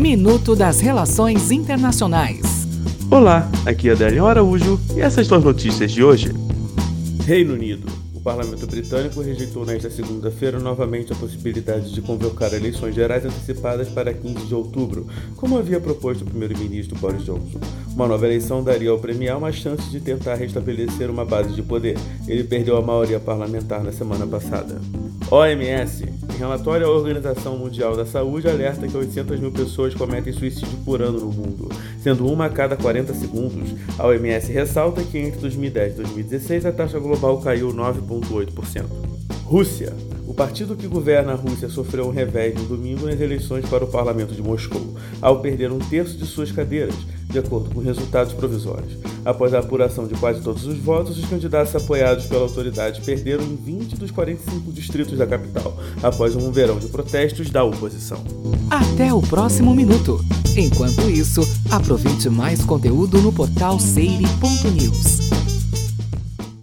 Minuto das Relações Internacionais. Olá, aqui é Adélio Araújo e essas são as notícias de hoje. Reino Unido. O parlamento britânico rejeitou nesta segunda-feira novamente a possibilidade de convocar eleições gerais antecipadas para 15 de outubro, como havia proposto o primeiro-ministro Boris Johnson. Uma nova eleição daria ao Premier uma chance de tentar restabelecer uma base de poder. Ele perdeu a maioria parlamentar na semana passada. OMS. Relatório, a Organização Mundial da Saúde alerta que 800 mil pessoas cometem suicídio por ano no mundo, sendo uma a cada 40 segundos. A OMS ressalta que entre 2010 e 2016 a taxa global caiu 9,8%. Rússia. O partido que governa a Rússia sofreu um revés no domingo nas eleições para o parlamento de Moscou, ao perder um terço de suas cadeiras, de acordo com resultados provisórios. Após a apuração de quase todos os votos, os candidatos apoiados pela autoridade perderam em 20 dos 45 distritos da capital, após um verão de protestos da oposição. Até o próximo minuto. Enquanto isso, aproveite mais conteúdo no portal seire.news.